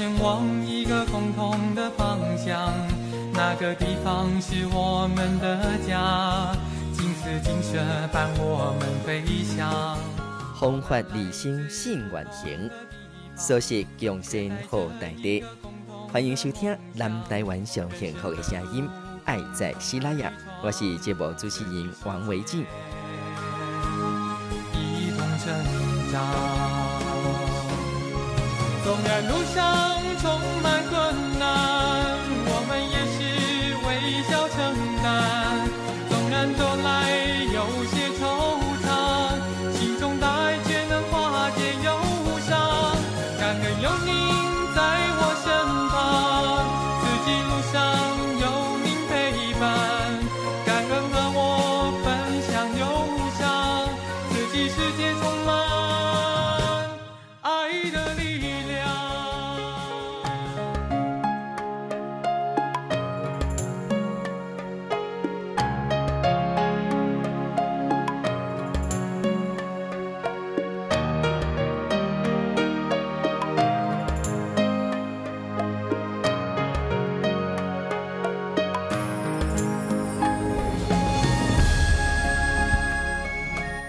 前往一个共同的方向。那个地方是我们的家，金丝金色伴我们飞翔。风发理性心愿行，所识共生好大地。欢迎收听南台湾上幸福的声音，爱在西拉雅。我是节目主持人王维静。一同成长，纵然路上充满困难，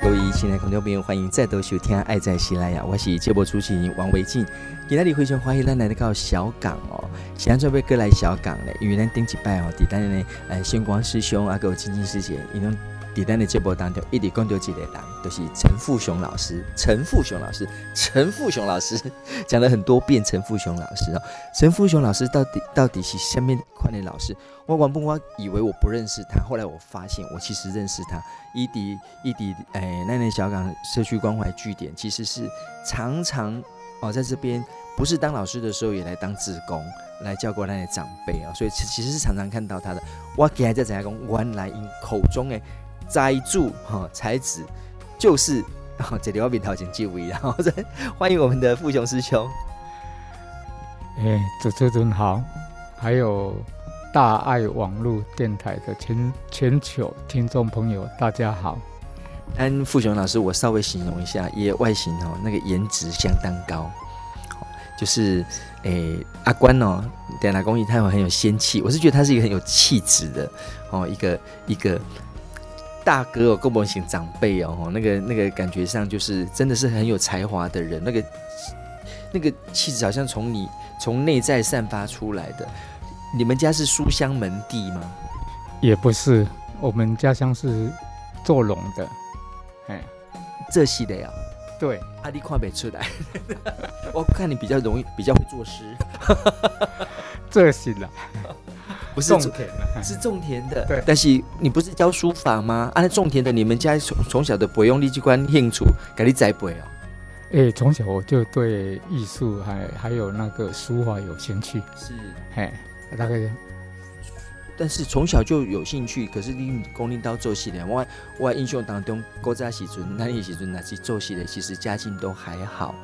各位亲爱的观众朋友，欢迎再度收听《爱在西拉雅》，我是节目主持人王维静。今天非常欢迎咱来到小港哦，现在准备过来小港嘞，因为咱顶一摆哦，伫咱的呃星光师兄啊，还有晶晶师姐，因为伫咱的节目当中一直讲到一个人，就是陈富雄老师。陈富雄老师，陈富雄老师讲了很多遍，陈富雄老师哦，陈富雄老师到底到底是什么款的老师？我原本我以为我不认识他，后来我发现我其实认识他。伊迪伊迪，诶，那那小港社区关怀据点其实是常常哦，在这边不是当老师的时候也来当志工，来教过那些长辈啊、哦，所以其其实是常常看到他的。我给他在怎样讲，原来因口中的栽柱哈才子就是哦，这里我面头前这位，然后再欢迎我们的富雄师兄。哎，主持人好，还有。大爱网络电台的全全球听众朋友，大家好。安富雄老师，我稍微形容一下，也外形哦，那个颜值相当高，就是诶阿关哦，点来公益，他会很有仙气。我是觉得他是一个很有气质的哦，一个一个大哥哦，够不型长辈哦，那个那个感觉上就是真的是很有才华的人，那个那个气质好像从你从内在散发出来的。你们家是书香门第吗？也不是，我们家乡是做龙的。哎，这系的呀？对，阿弟跨北出来。我看你比较容易，比较会作诗。这系的，不是种田的，是种田的。对，但是你不是教书法吗？啊，那种田的，你们家从从小的不用力机关兴趣，给你栽培哦。哎，从小我就对艺术还还有那个书法有兴趣。是，嘿。大概，但是从小就有兴趣，可是你功力到做戏的，我我印象当中，古早时阵，那些时阵那些做戏的，其实家境都还好，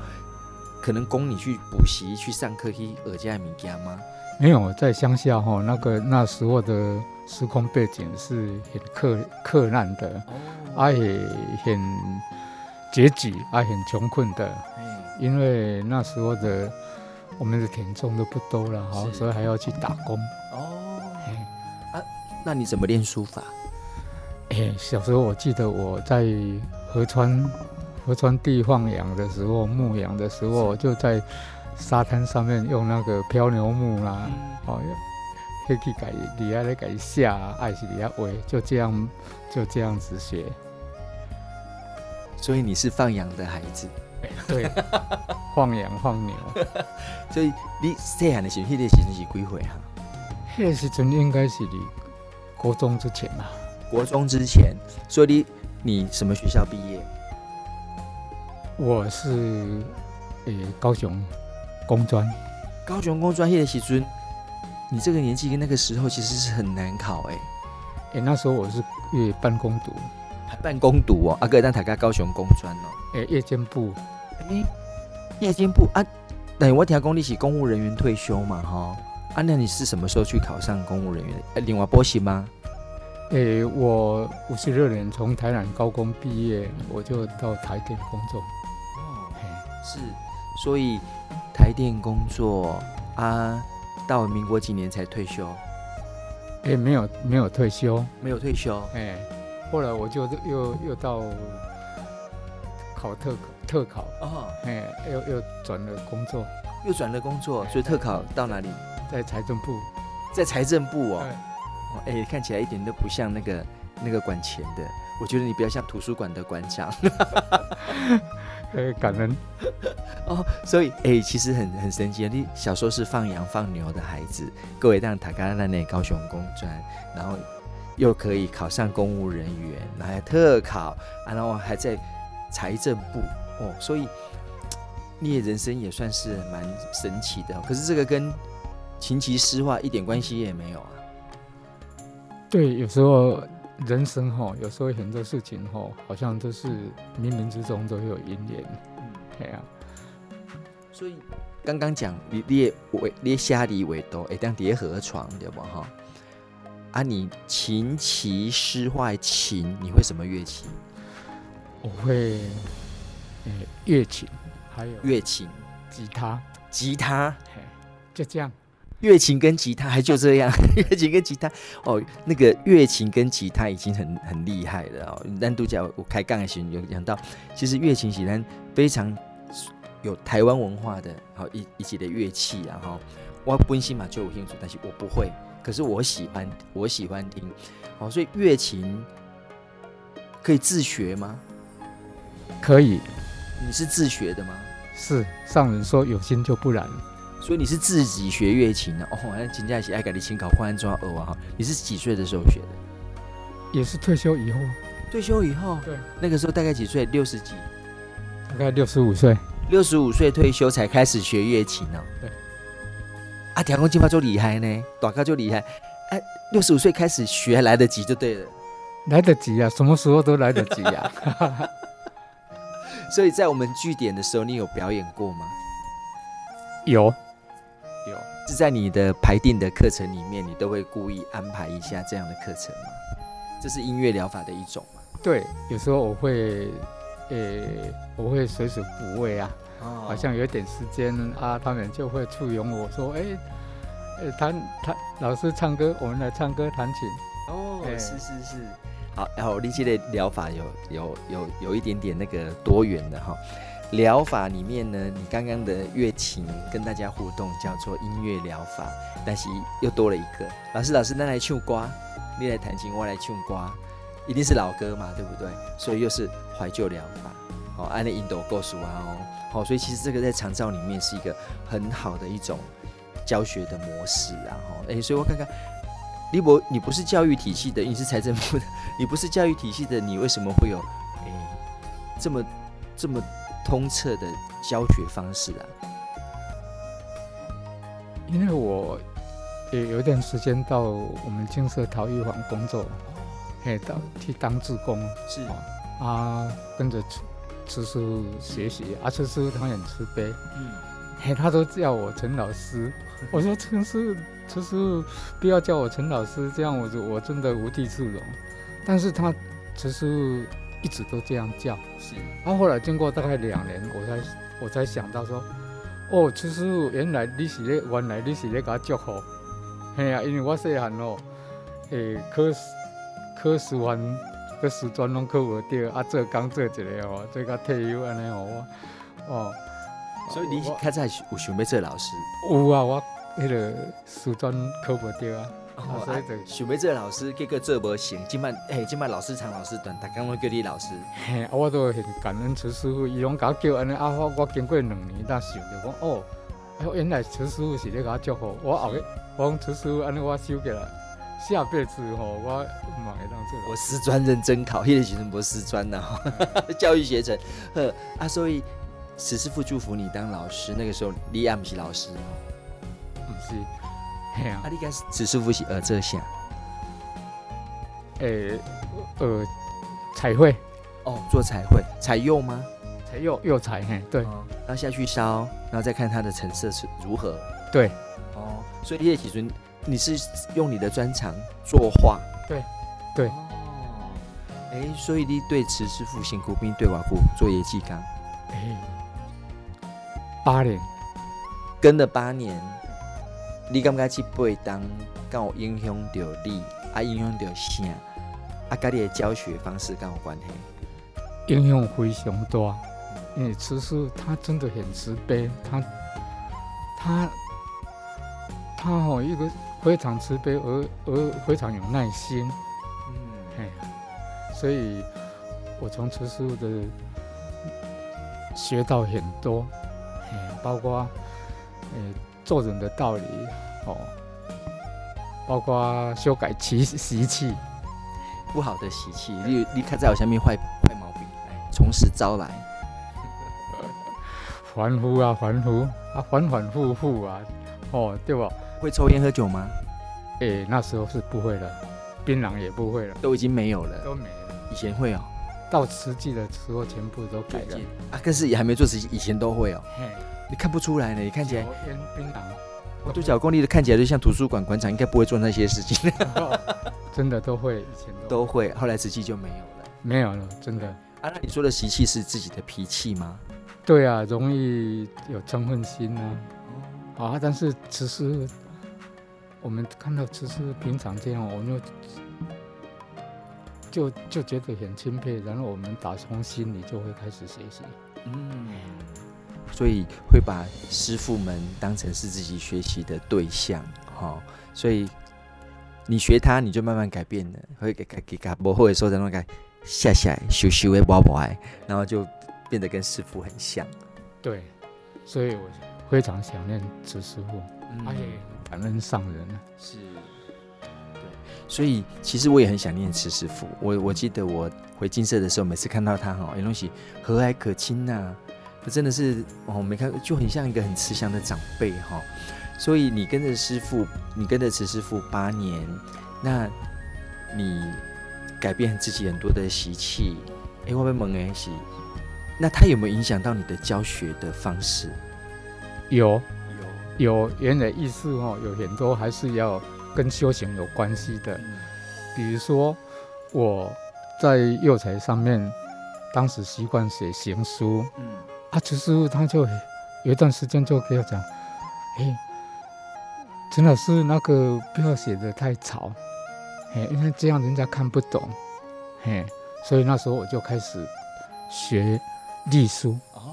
可能供你去补习、去上课、去学这些物件吗？没有，在乡下哈，那个那时候的时空背景是很克克难的，而且、哦啊、很拮据，而、啊、很穷困的，因为那时候的。我们的田种的不多了，好，所以还要去打工。哦，啊，那你怎么练书法？哎，小时候我记得我在河川河川地放羊的时候，牧羊的时候，就在沙滩上面用那个漂流木啦，嗯、哦，可去改，底下来改下，爱是底下围，就这样就这样子学。所以你是放羊的孩子。对，放羊放牛，所以你细汉的时候，那个时阵是几岁哈？那个时阵应该是你国中之前吧。国中之前，所以你你什么学校毕业？我是诶、欸、高雄工专。高雄工专业的时阵，你这个年纪跟那个时候其实是很难考哎、欸。哎、欸，那时候我是夜半工读。还办公读哦，阿哥让他家高雄工专哦。诶、欸，夜间部，诶、欸，夜间部啊。等于我听讲你是公务人员退休嘛，哈。啊，那你是什么时候去考上公务人员？另外补习吗？诶、欸，我五十六年从台南高工毕业，我就到台电工作。哦，嘿，是，所以台电工作啊，到民国几年才退休？哎，没有没有退休，没有退休。哎，后来我就又又到考特特考哦，哎，又又转了工作，又转了工作，所以特考到哪里？在财政部，在财政部哦。哎，看起来一点都不像那个那个管钱的，我觉得你比较像图书馆的馆长。呃，感恩哦，所以哎，其实很很神奇。你小时候是放羊放牛的孩子，各位让塔卡拉内高雄工专，然后又可以考上公务人员，然后特考，然后还在财政部哦，所以你的人生也算是蛮神奇的。可是这个跟琴棋诗画一点关系也没有啊。对，有时候。人生哈，有时候很多事情哈，好像都是冥冥之中都有因缘。嗯，对啊。所以刚刚讲你列为列下里为多，哎，当叠河床对不哈？啊，你琴棋诗画琴，你会什么乐器？我会呃乐琴，还有乐琴，吉他，吉他，就这样。乐琴跟吉他还就这样，乐琴跟吉他哦，那个乐琴跟吉他已经很很厉害了哦。单独讲，我开杠的时候有讲到，其实乐琴喜欢非常有台湾文化的，好一一级的乐器啊哈。我本身嘛就有兴趣，但是我不会，可是我喜欢，我喜欢听。哦，所以乐琴可以自学吗？可以。你是自学的吗？是，上人说有心就不然。所以你是自己学乐琴的哦？那金佳喜爱改的琴考换安装耳啊哈？你是几岁的时候学的？也是退休以后。退休以后？对。那个时候大概几岁？六十几？大概六十五岁。六十五岁退休才开始学乐琴呢。对。啊，调工金发就厉害呢，大咖就厉害。哎，六十五岁开始学还来得及就对了。来得及啊，什么时候都来得及啊。所以在我们据点的时候，你有表演过吗？有。有是在你的排定的课程里面，你都会故意安排一下这样的课程吗？这是音乐疗法的一种吗？对，有时候我会，呃、欸，我会随时补位啊，哦、好像有点时间啊，他们就会簇拥我说，哎、欸，呃、欸，弹弹老师唱歌，我们来唱歌弹琴。哦，欸、是是是，好，然后你这类疗法有有有有一点点那个多元的哈。疗法里面呢，你刚刚的乐琴跟大家互动叫做音乐疗法，但是又多了一个老师。老师，那来唱歌，你来弹琴，我来唱歌，一定是老歌嘛，对不对？所以又是怀旧疗法。好，安利印度故事啊哦，好，所以其实这个在长照里面是一个很好的一种教学的模式啊。哈，哎，所以我看看，李博，你不是教育体系的，你是财政部的，你不是教育体系的，你为什么会有哎这么这么？通彻的教学方式啊，因为我也有一段时间到我们金色陶艺坊工作，嘿，到去当志工。是。啊，跟着慈师傅学习，啊，慈师傅他很慈悲，嗯，嘿，他都叫我陈老师，我说 陈师傅，慈师傅不要叫我陈老师，这样我我真的无地自容，但是他慈师傅。一直都这样叫，是。啊、后来经过大概两年，我才我才想到说，哦，其实原来你是咧，原来你是咧给他祝福，嘿啊，因为我细汉哦，诶，考考师范、个师专拢考无着，啊，做工做一个哦，做甲退休安尼哦，哦。所以你较早有想要做老师？有啊，我迄个师专考无着啊。哦，所以就想要做老师，结果做无成。今摆，嘿，今摆老师常老师断，大家拢叫你老师。嘿，啊，我都很感恩陈师傅，伊拢甲我叫安尼。啊，我我经过两年，才想着讲，哦，原来陈师傅是咧甲我祝福。我后个，我讲慈师傅安尼，我收起来，下辈子吼，我嘛会当做。我师专认真考，迄个时阵无师专呐，教育学程。呵，啊，所以慈师傅祝福你当老师，那个时候你也不是老师，不是。啊！你讲慈师傅是呃这下，诶呃彩绘哦，做彩绘彩釉吗？彩釉釉彩嘿，对，然后下去烧，然后再看它的成色是如何。对，哦，所以叶启尊，你是用你的专长作画？对，对。哦，哎，所以你对慈师傅辛苦，并对瓦库做业绩刚。哎，八年，跟了八年，你敢不敢去背当跟我影响到你，啊影响到啥？啊，跟你的教学方式跟我关系？影响非常大，因为慈师他真的很慈悲，他他他哦一个非常慈悲而而非常有耐心，嗯，嘿，所以我从慈师的学到很多，哎，包括诶、欸、做人的道理，哦，包括修改其习气。不好的习气，你你看在我下面坏坏毛病，来从实招来。反复啊，反复啊，反反复复啊，哦，对吧？会抽烟喝酒吗？哎、欸，那时候是不会了，槟榔也不会了，都已经没有了，都没了。以前会哦，到实际的时候全部都改了啊。可是也还没做实际，以前都会哦。嘿，你看不出来呢，你看起来。抽烟槟榔，我对角功力的看起来就像图书馆馆长，应该不会做那些事情。真的都会，以前都会，后来实际就没有了，没有了，真的。啊，那你说的习气是自己的脾气吗？对啊，容易有嗔恨心啊。啊，但是慈师，我们看到慈师平常这样，我们就就就觉得很钦佩，然后我们打从心里就会开始学习。嗯，所以会把师傅们当成是自己学习的对象，哈，所以。你学他，你就慢慢改变了，会给给给他不会说的那个下下修修的不不爱，然后就变得跟师傅很像。对，所以我非常想念慈师傅，而且感恩上人。是，对，所以其实我也很想念慈师傅。我我记得我回金色的时候，每次看到他哈，有东西和蔼可亲呐、啊，真的是哦，没看就很像一个很慈祥的长辈哈。所以你跟着师傅，你跟着慈师傅八年，那你改变自己很多的习气。哎，我被蒙哎是，那他有没有影响到你的教学的方式？有，有，原来意思哦，有很多还是要跟修行有关系的。比如说我在幼材上面，当时习惯写行书。嗯。啊，慈师父他就有一段时间就跟我讲，哎。陈老师，那个不要写的太吵，嘿，因为这样人家看不懂，嘿，所以那时候我就开始学隶书。哦，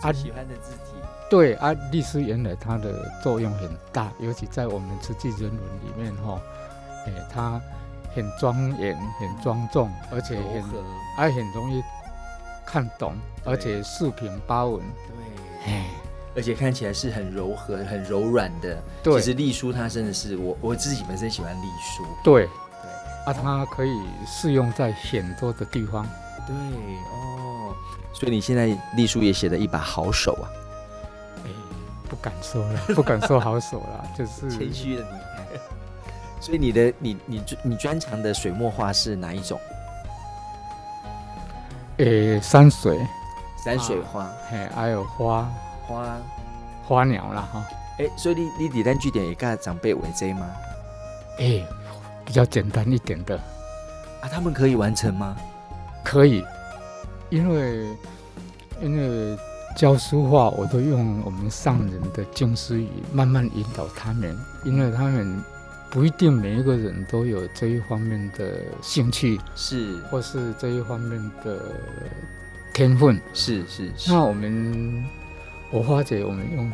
他喜欢的字体。啊、对啊，隶书原来它的作用很大，尤其在我们慈济人文里面哈，哎，它很庄严、很庄重，而且很还很容易看懂，而且四平八稳。对，嘿。而且看起来是很柔和、很柔软的。对，其实隶书它真的是我我自己本身喜欢隶书。对对，啊，它可以适用在很多的地方。对哦，所以你现在隶书也写了一把好手啊。哎，不敢说了，不敢说好手了，就是谦虚了你。所以你的你你你专长的水墨画是哪一种？诶，山水，山水画，嘿，还有花。花花鸟啦哈，哎、欸，所以你你底单据点也跟长辈为这吗？哎、欸，比较简单一点的啊，他们可以完成吗？可以，因为因为教书画，我都用我们上人的静思语慢慢引导他们，因为他们不一定每一个人都有这一方面的兴趣，是。或是这一方面的天分，是是是。那我们。我发觉我们用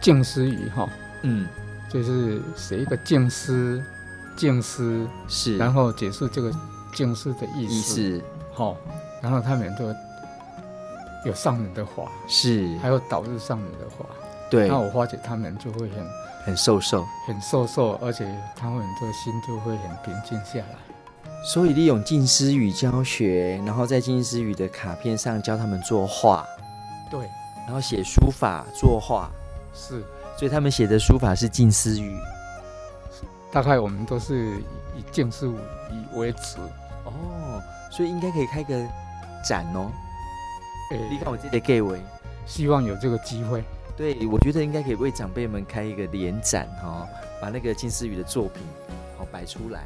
静思语哈，嗯，就是写一个静思，静思是，然后解释这个静思的意思，意思，好，然后他们都有上人的话，是，还有导入上人的话，对，那我发觉他们就会很很瘦瘦，很瘦瘦，而且他们的心就会很平静下来。所以利用近思语教学，然后在近思语的卡片上教他们作画，对。然后写书法作画，是，所以他们写的书法是近思语。大概我们都是以静思语为主哦，所以应该可以开个展哦。你看我这里给位，希望有这个机会。对，我觉得应该可以为长辈们开一个联展哈、哦，把那个静思语的作品好摆出来。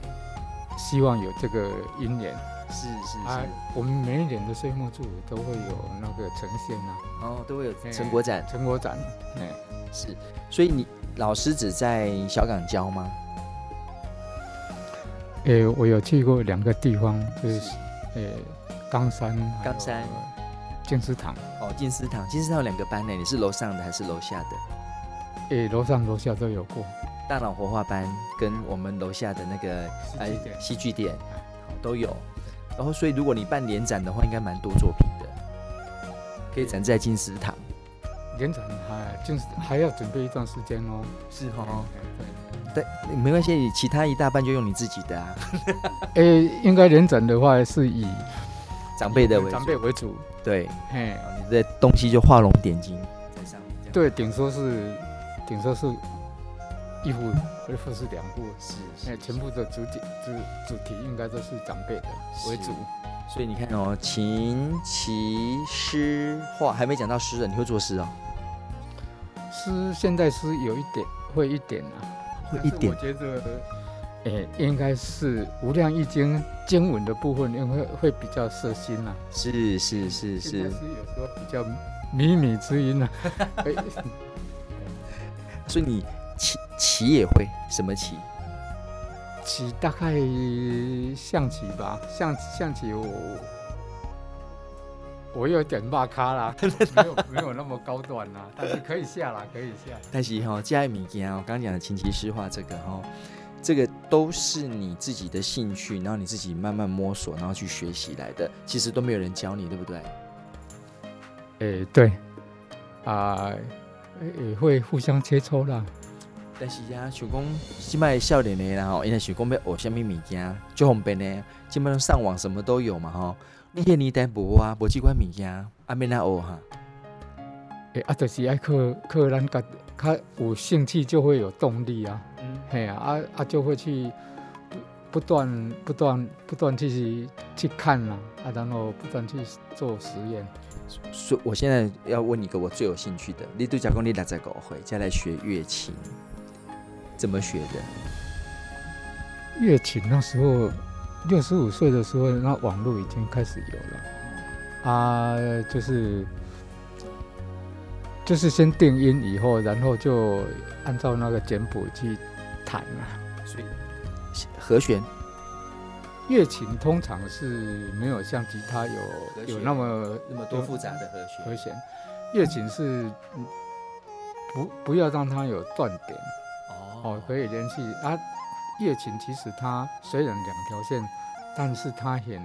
希望有这个因缘，是是是、啊，我们每一年的岁末祝福都会有那个呈现啊，哦，都会有成果展，成果展，哎，是，所以你老师只在小港教吗？诶、欸，我有去过两个地方，就是诶，冈山，冈山，静思堂。哦，静思堂，静思堂有两个班呢，你是楼上的还是楼下的？诶、欸，楼上楼下都有过。大脑活化班跟我们楼下的那个哎戏剧点都有，然后所以如果你办联展的话，应该蛮多作品的，可以展在金丝堂。联展还就是还要准备一段时间哦。是哦。对，没关系，你其他一大半就用你自己的啊。诶、欸，应该联展的话是以长辈的为长辈为主。对，嘿，你的东西就画龙点睛在上面。对，顶说是顶说是一幅，一幅是两幅，是，哎，全部的主体主主题应该都是长辈的为主。所以你看哦，琴棋诗画还没讲到诗人，你会作诗哦？诗现在是有一点会一点啊。会一点，我觉得，哎、欸，应该是《无量易经》经文的部分，因为会比较摄心呐。是是是是，是有时候比较靡靡之音呐。所以你棋棋也会什么棋？棋大概象棋吧，象象棋我我有点骂咖啦，没有没有那么高端啦，但是可以下啦，可以下。但是哈，这些物件我刚刚讲的琴棋诗画这个哈，这个都是你自己的兴趣，然后你自己慢慢摸索，然后去学习来的，其实都没有人教你，对不对？诶、欸，对，啊，也会互相切磋啦。但是呀，想讲现在少年的然后，因为想讲要学什么物件，就方便呢，基本上上网什么都有嘛哈。你遐年代无啊，无这款物件，阿免那学哈。诶、欸，啊，就是爱靠靠咱家较有兴趣，就会有动力啊。嗯，嘿啊，啊啊，就会去不断不断不断去去看啊，啊，然后不断去做实验。所以，我现在要问一个我最有兴趣的，你都讲过你六十五岁再来学乐琴，怎么学的？乐琴那时候。六十五岁的时候，那网络已经开始有了啊，就是就是先定音以后，然后就按照那个简谱去弹嘛。所以和弦，乐琴通常是没有像吉他有有那么那么多复杂的和弦。和弦，乐琴是不不要让它有断点哦，可以联系啊。乐琴其实它虽然两条线，但是它很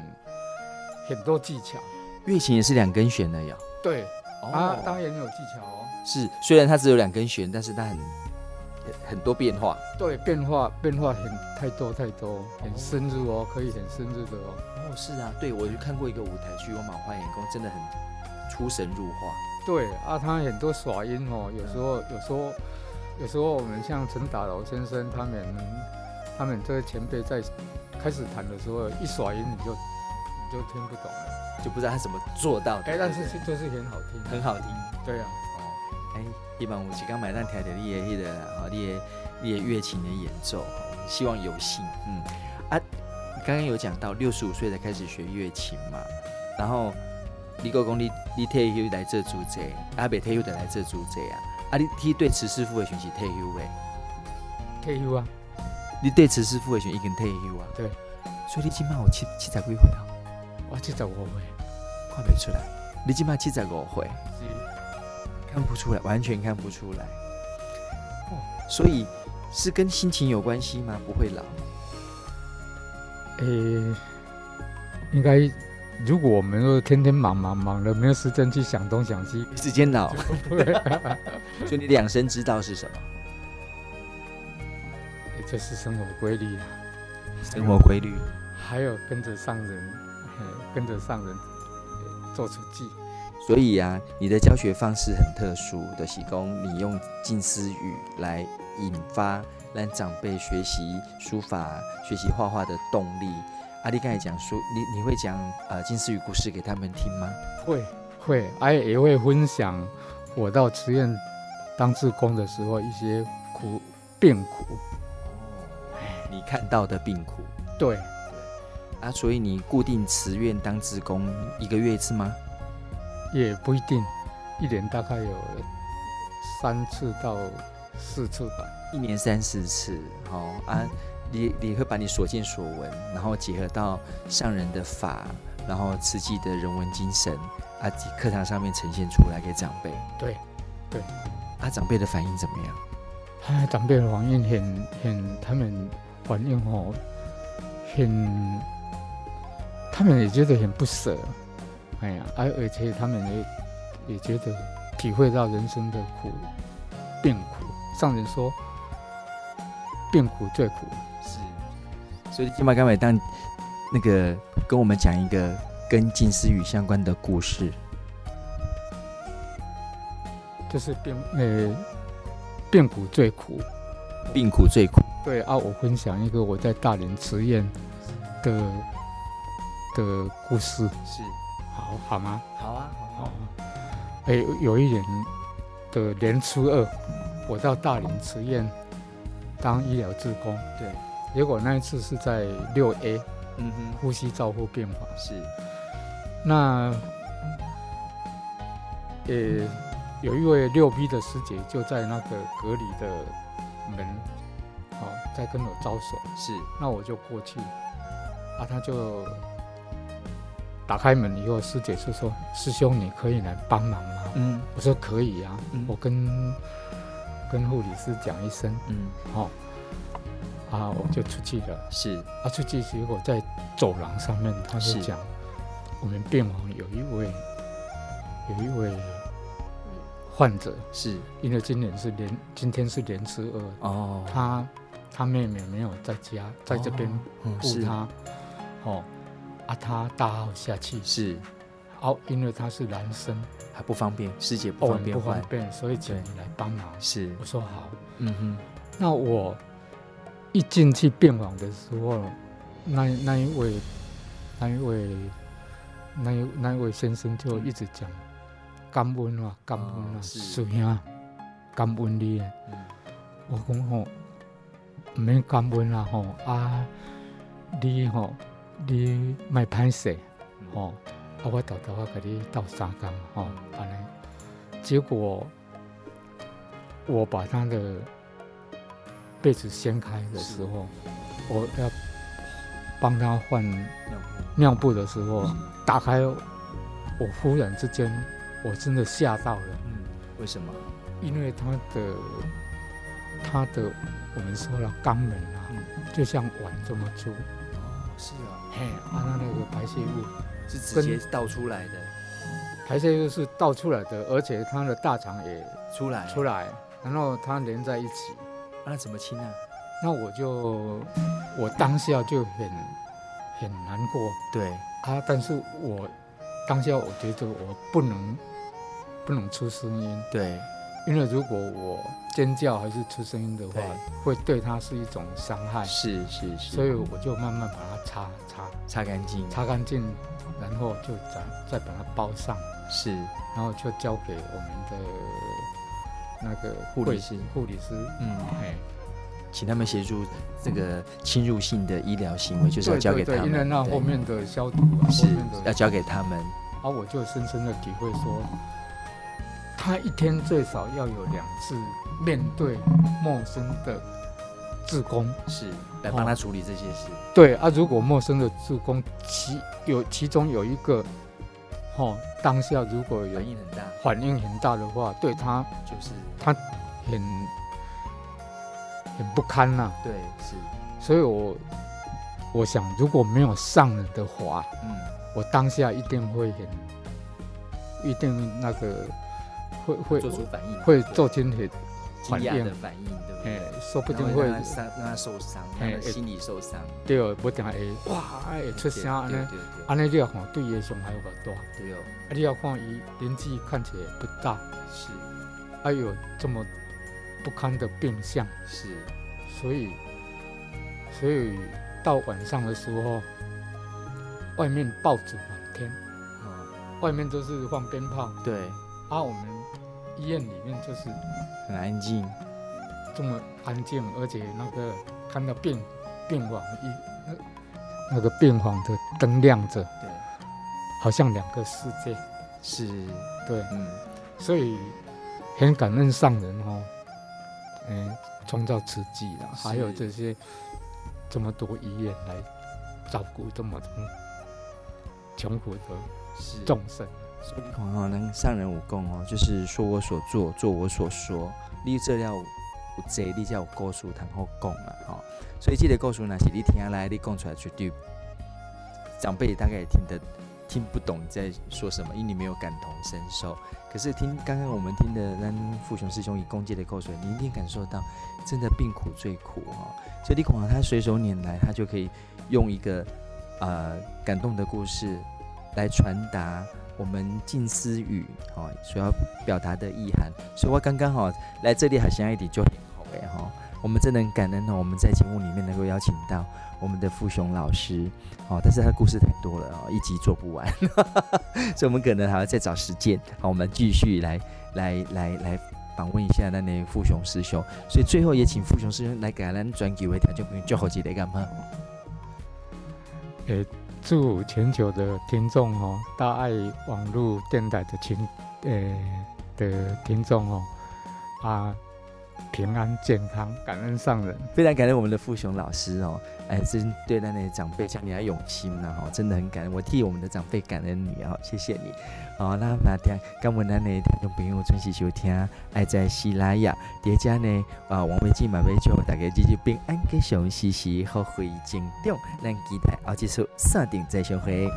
很多技巧。乐琴也是两根弦的呀？对，啊，当然有技巧哦。是，虽然它只有两根弦，但是它很很多变化。对，变化变化很太多太多，很深入哦，可以很深入的哦。哦，是啊，对，我就看过一个舞台剧，我满画眼光，真的很出神入化。对啊，他很多耍音哦，有时候有时候有时候我们像陈达楼先生他们。他们这个前辈在开始弹的时候，一耍音你就你就听不懂了，就不知道他怎么做到的。哎，但是就是很好听，很好听。对啊，哦，哎，一般我是刚买那条的，你的那个啊，你的你的乐琴的演奏，希望有幸。嗯啊，刚刚有讲到六十五岁才开始学乐琴嘛，然后李国公你你退休来这做这，阿伯退休的来这做这啊，啊你你对慈师傅的学习退休的？退休啊。你对慈师傅的选已经退休啊？对，所以你起码有七七十几岁啊？我七十五岁，看不出来。你起码七十五岁，看不出来，完全看不出来。哦，所以是跟心情有关系吗？不会老？诶、欸，应该，如果我们都天天忙忙忙的，没有时间去想东想西，时间老。所以你两生之道是什么？这是生活规律啊，生活规律，还有跟着上人，跟着上人做出记。所以啊，你的教学方式很特殊的，喜功你用近思语来引发让长辈学习书法、学习画画的动力。阿弟刚才讲书，你你会讲呃近思语故事给他们听吗？会会，哎也会分享我到慈院当志工的时候一些苦病苦。哦你看到的病苦，对，啊，所以你固定慈院当职工一个月一次吗？也不一定，一年大概有三次到四次吧。一年三四次，好、哦、啊，你你会把你所见所闻，然后结合到上人的法，然后慈济的人文精神啊，课堂上面呈现出来给长辈。对，对，啊，长辈的反应怎么样？哎，长辈的反应很很，他们反应哦，很，他们也觉得很不舍，哎呀，而而且他们也也觉得体会到人生的苦，病苦。上人说，病苦最苦，是，所以金马刚伟当那个跟我们讲一个跟静思语相关的故事，就是病呃。病苦最苦，病苦最苦。对啊，我分享一个我在大连慈院的的故事。是，好好吗？好啊，好啊。哎，有一年的年初二，我到大林慈院当医疗志工。对。结果那一次是在六 A，嗯哼，呼吸照护病房。是。那，呃。有一位六 B 的师姐就在那个隔离的门，哦，在跟我招手。是，那我就过去，啊，他就打开门以后，师姐就说：“师兄，你可以来帮忙吗？”嗯，我说可以啊，嗯、我跟跟护理师讲一声，嗯，好，啊，我就出去了。是，啊，出去结果在走廊上面，他就讲，我们病房有一位，有一位。患者是。因为今年是年，今天是年初二哦，他他妹妹没有在家，在这边顾他，哦，啊，他大号下去。是，哦，因为他是男生，还不方便，师姐不方便，不方便，所以请你来帮忙。是，我说好，嗯哼，那我一进去病房的时候，那那一位那一位那一那一位先生就一直讲。感恩啊，感恩啊，师兄，感恩你。我讲吼，唔免感恩啦吼啊，你吼，你卖歹势吼，啊我豆豆啊，给你斗三工吼，安尼。结果我把他的被子掀开的时候，我要帮他换尿布。的时候，打开，我忽然之间。我真的吓到了，嗯，为什么？因为他的他的我们说了肛门啊，嗯、就像碗这么粗，嘿，啊，那那个排泄物是直接倒出来的，排泄物是倒出来的，而且他的大肠也出来出来，然后它连在一起，那、啊、怎么清啊？那我就我当下就很很难过，对啊，但是我当下我觉得我不能。不能出声音，对，因为如果我尖叫还是出声音的话，会对他是一种伤害。是是是，所以我就慢慢把它擦擦擦干净，擦干净，然后就再再把它包上。是，然后就交给我们的那个护理师，护理师，嗯，哎，请他们协助这个侵入性的医疗行为，就是要交给他们。因为那后面的消毒是要交给他们。然后我就深深的体会说。他一天最少要有两次面对陌生的志工，是来帮他处理这些事。哦、对啊，如果陌生的志工其有其中有一个，哦，当下如果有反应很大，反应很大的话，对他就是他很很不堪呐、啊。对，是。所以我我想，如果没有上了的话，嗯，我当下一定会很，一定那个。会会做出反应，会做出很惊讶的反应，对不对？说不定会让他让他受伤，让他心理受伤。对哦，不定会哇，会出声安尼，安尼你要看对伊的伤害有多大？对哦，啊，你要看伊年纪看起来不大，是，还有这么不堪的病相，是，所以所以到晚上的时候，外面爆竹满天，啊外面都是放鞭炮，对，啊，我们。医院里面就是很安静，这么安静，而且那个看到病病房一那那个病房的灯亮着，对，好像两个世界，是，对，嗯，所以很感恩上人哦，嗯，创造奇迹啦，还有这些这么多医院来照顾这么多穷苦的众生。所以你看哦，能上人有讲哦，就是说我所做，做我所说。你这料有这，你才有故事通好讲啊，吼。所以这个故事呢，是你听来，你讲出来绝对长辈大概也听得听不懂你在说什么，因为你没有感同身受。可是听刚刚我们听的咱富雄师兄以公鸡的故事，你一定感受到真的病苦最苦哦。所以你看他随手拈来，他就可以用一个呃感动的故事来传达。我们静思语哦，所要表达的意涵，所以我刚刚好来这里，好像一点就很好哎哈。我们真的很感恩哦，我们在节目里面能够邀请到我们的富雄老师哦，但是他的故事太多了哦，一集做不完，所以我们可能还要再找时间。好，我们继续来来来来访问一下那那富雄师兄。所以最后也请富雄师兄来给咱转几位听众朋友最后几个干嘛？诶。祝全球的听众哦，大爱网络电台的听呃、的听众哦，啊平安健康，感恩上人，非常感恩我们的富雄老师哦，哎，真对待那些长辈像你还用心呐哈，真的很感恩，我替我们的长辈感恩你啊，谢谢你。好，那那天刚问咱的听众朋友准时收听，爱在喜拉雅叠加呢啊，王维进马维就大家日日平安吉祥，时时好会成长，咱期待下一次锁定再相会。